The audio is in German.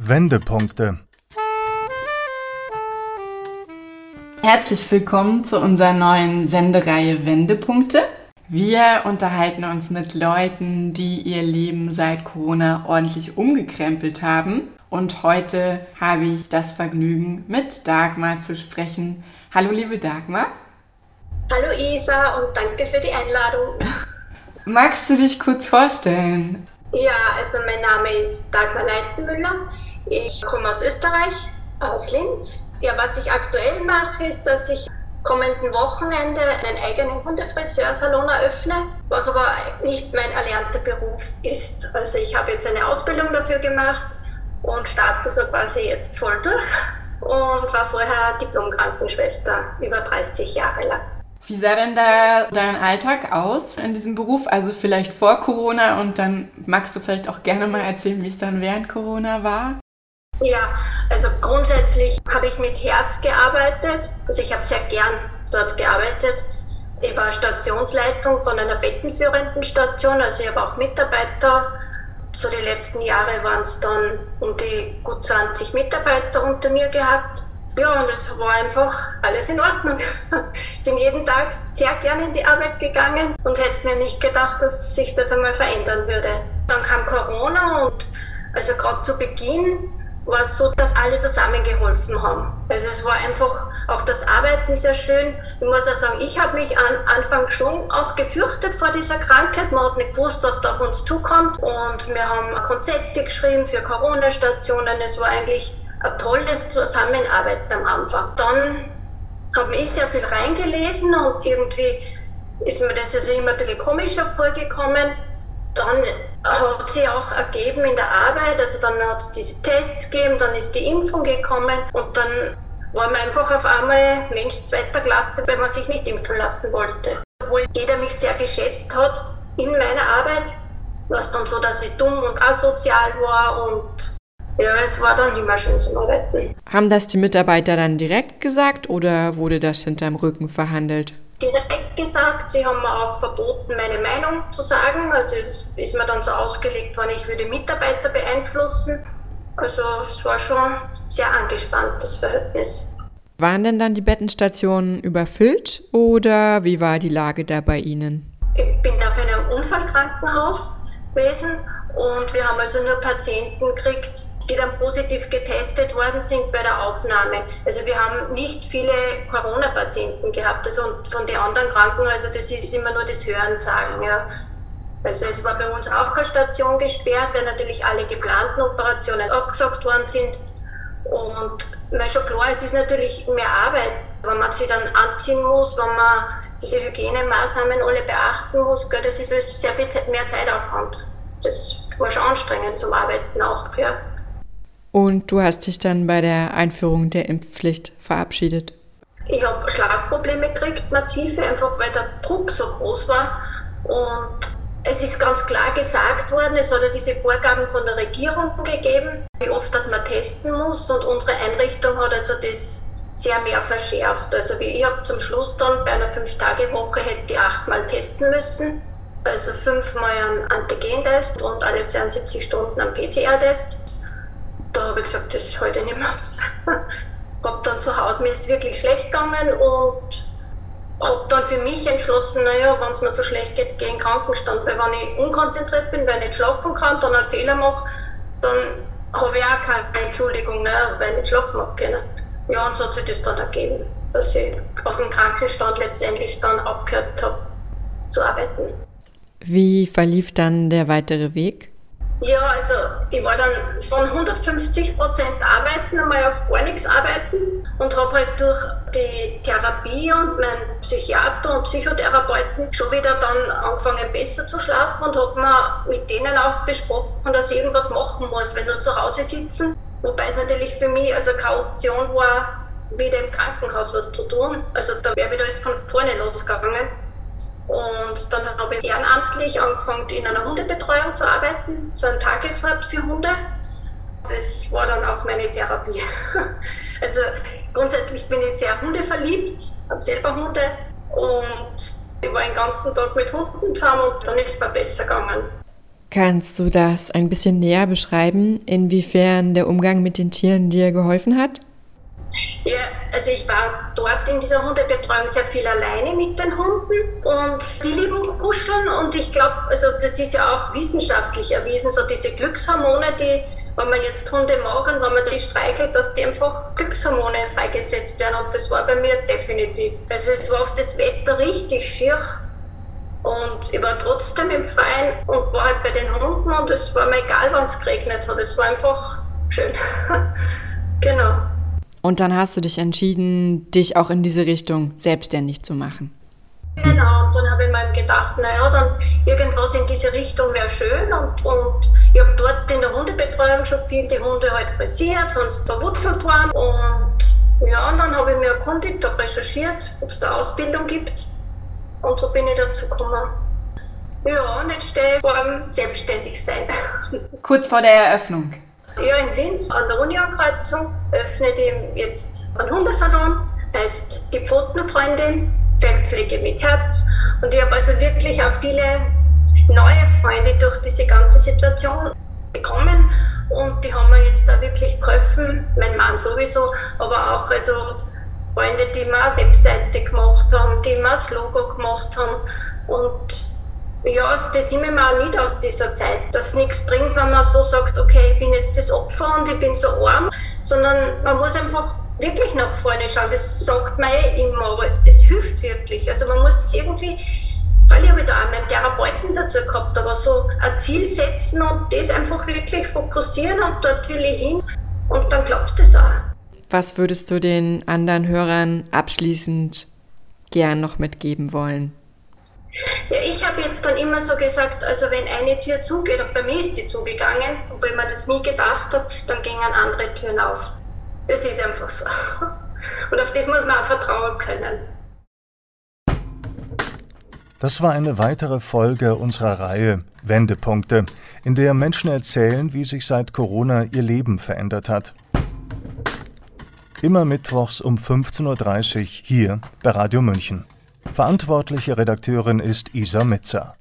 Wendepunkte. Herzlich willkommen zu unserer neuen Sendereihe Wendepunkte. Wir unterhalten uns mit Leuten, die ihr Leben seit Corona ordentlich umgekrempelt haben. Und heute habe ich das Vergnügen, mit Dagmar zu sprechen. Hallo, liebe Dagmar. Hallo Isa und danke für die Einladung. Magst du dich kurz vorstellen? Ja, also mein Name ist Dagmar Leitenmüller. Ich komme aus Österreich, aus Linz. Ja, was ich aktuell mache, ist, dass ich kommenden Wochenende einen eigenen Hundefriseursalon eröffne, was aber nicht mein erlernter Beruf ist. Also ich habe jetzt eine Ausbildung dafür gemacht und starte so quasi jetzt voll durch und war vorher Diplom-Krankenschwester über 30 Jahre lang. Wie sah denn da dein Alltag aus in diesem Beruf? Also vielleicht vor Corona und dann magst du vielleicht auch gerne mal erzählen, wie es dann während Corona war? Ja, also grundsätzlich habe ich mit Herz gearbeitet. Also ich habe sehr gern dort gearbeitet. Ich war Stationsleitung von einer bettenführenden Station, also ich habe auch Mitarbeiter. So die letzten Jahre waren es dann um die gut 20 Mitarbeiter unter mir gehabt. Ja, und es war einfach alles in Ordnung. Ich bin jeden Tag sehr gern in die Arbeit gegangen und hätte mir nicht gedacht, dass sich das einmal verändern würde. Dann kam Corona und also gerade zu Beginn war es so, dass alle zusammengeholfen haben. Also es war einfach auch das Arbeiten sehr schön. Ich muss auch sagen, ich habe mich am Anfang schon auch gefürchtet vor dieser Krankheit. Man hat nicht gewusst, was da auf uns zukommt. Und wir haben Konzepte geschrieben für Corona-Stationen. Es war eigentlich ein tolles Zusammenarbeiten am Anfang. Dann habe ich sehr viel reingelesen und irgendwie ist mir das also immer ein bisschen komischer vorgekommen. Dann hat sich auch ergeben in der Arbeit, also dann hat es diese Tests gegeben, dann ist die Impfung gekommen und dann war man einfach auf einmal Mensch zweiter Klasse, weil man sich nicht impfen lassen wollte. Obwohl jeder mich sehr geschätzt hat in meiner Arbeit, war es dann so, dass ich dumm und asozial war und ja, es war dann immer schön zum Arbeiten. Haben das die Mitarbeiter dann direkt gesagt oder wurde das hinterm Rücken verhandelt? Direkt gesagt. Sie haben mir auch verboten, meine Meinung zu sagen. Also es ist mir dann so ausgelegt worden, ich würde Mitarbeiter beeinflussen. Also es war schon sehr angespannt, das Verhältnis. Waren denn dann die Bettenstationen überfüllt oder wie war die Lage da bei Ihnen? Ich bin auf einem Unfallkrankenhaus gewesen und wir haben also nur Patienten gekriegt, die dann positiv getestet worden sind bei der Aufnahme. Also wir haben nicht viele Corona-Patienten gehabt. Also von den anderen Krankenhäusern, das ist immer nur das Hörensagen. Ja. Also es war bei uns auch keine Station gesperrt, weil natürlich alle geplanten Operationen abgesagt worden sind. Und mir schon klar, es ist natürlich mehr Arbeit, wenn man sich dann anziehen muss, wenn man diese Hygienemaßnahmen alle beachten muss, gell, das ist sehr viel mehr Zeitaufwand. Das war schon anstrengend zum Arbeiten auch. Ja. Und du hast dich dann bei der Einführung der Impfpflicht verabschiedet. Ich habe Schlafprobleme gekriegt, massive, einfach weil der Druck so groß war. Und es ist ganz klar gesagt worden, es hat ja diese Vorgaben von der Regierung gegeben, wie oft dass man testen muss. Und unsere Einrichtung hat also das sehr mehr verschärft. Also ich habe zum Schluss dann bei einer Fünf-Tage-Woche hätte ich achtmal testen müssen. Also fünfmal einen Antigen-Test und alle 72 Stunden einen PCR-Test habe ich gesagt, das halte ich nicht mehr aus. habe dann zu Hause, mir ist wirklich schlecht gegangen und habe dann für mich entschlossen, naja, wenn es mir so schlecht geht, gehe in den Krankenstand. Weil wenn ich unkonzentriert bin, weil ich nicht schlafen kann, dann einen Fehler mache, dann habe ich auch keine Entschuldigung, ne, weil ich nicht schlafen habe können. Ja, und so hat sich das dann ergeben, dass ich aus dem Krankenstand letztendlich dann aufgehört habe zu arbeiten. Wie verlief dann der weitere Weg? Ja, also ich war dann von 150 Prozent arbeiten einmal auf gar nichts arbeiten und habe halt durch die Therapie und meinen Psychiater und Psychotherapeuten schon wieder dann angefangen besser zu schlafen und habe mir mit denen auch besprochen, dass ich irgendwas machen muss, wenn nur zu Hause sitzen. Wobei es natürlich für mich also keine Option war, wieder im Krankenhaus was zu tun. Also da wäre wieder alles von vorne losgegangen. Habe ich ehrenamtlich angefangen, in einer Hundebetreuung zu arbeiten, so ein Tageswart für Hunde. Das war dann auch meine Therapie. Also grundsätzlich bin ich sehr hundeverliebt, habe selber Hunde und ich war den ganzen Tag mit Hunden zusammen und dann ist es mir besser gegangen. Kannst du das ein bisschen näher beschreiben, inwiefern der Umgang mit den Tieren dir geholfen hat? Ja, also ich war dort in dieser Hundebetreuung sehr viel alleine mit den Hunden und die lieben kuscheln und ich glaube, also das ist ja auch wissenschaftlich erwiesen, so diese Glückshormone, die, wenn man jetzt Hunde mag und wenn man die streichelt, dass die einfach Glückshormone freigesetzt werden und das war bei mir definitiv. Also es war auf das Wetter richtig schier und ich war trotzdem im Freien und war halt bei den Hunden und es war mir egal, wann es geregnet hat, es war einfach schön. genau. Und dann hast du dich entschieden, dich auch in diese Richtung selbstständig zu machen. Genau, und dann habe ich mir gedacht, naja, dann irgendwas in diese Richtung wäre schön. Und, und ich habe dort in der Hundebetreuung schon viel die Hunde halt frisiert, wenn sie verwurzelt waren. Und ja, und dann habe ich mir erkundigt, habe recherchiert, ob es da Ausbildung gibt. Und so bin ich dazu gekommen. Ja, und jetzt stehe ich vor dem Selbstständigsein. Kurz vor der Eröffnung. Ja, in Linz an der Unionkreuzung öffnet ihm jetzt ein Hundesalon, heißt die Pfotenfreundin, Feldpflege mit Herz. Und ich habe also wirklich auch viele neue Freunde durch diese ganze Situation bekommen. Und die haben mir jetzt da wirklich geholfen, mein Mann sowieso, aber auch also Freunde, die mir eine Webseite gemacht haben, die mir das Logo gemacht haben. Und ja, also das nehme ich mir auch mit aus dieser Zeit, dass nichts bringt, wenn man so sagt, okay, ich bin jetzt das Opfer und ich bin so arm, sondern man muss einfach wirklich nach vorne schauen. Das sagt man eh immer, aber es hilft wirklich. Also man muss irgendwie, weil ich habe da auch meinen Therapeuten dazu gehabt, aber so ein Ziel setzen und das einfach wirklich fokussieren und dort will ich hin und dann klappt es auch. Was würdest du den anderen Hörern abschließend gern noch mitgeben wollen? Ja, ich habe jetzt dann immer so gesagt, also wenn eine Tür zugeht, und bei mir ist die zugegangen, obwohl man das nie gedacht hat, dann gingen andere Türen auf. Es ist einfach so. Und auf das muss man auch vertrauen können. Das war eine weitere Folge unserer Reihe Wendepunkte, in der Menschen erzählen, wie sich seit Corona ihr Leben verändert hat. Immer mittwochs um 15.30 Uhr hier bei Radio München. Verantwortliche Redakteurin ist Isa Metzer.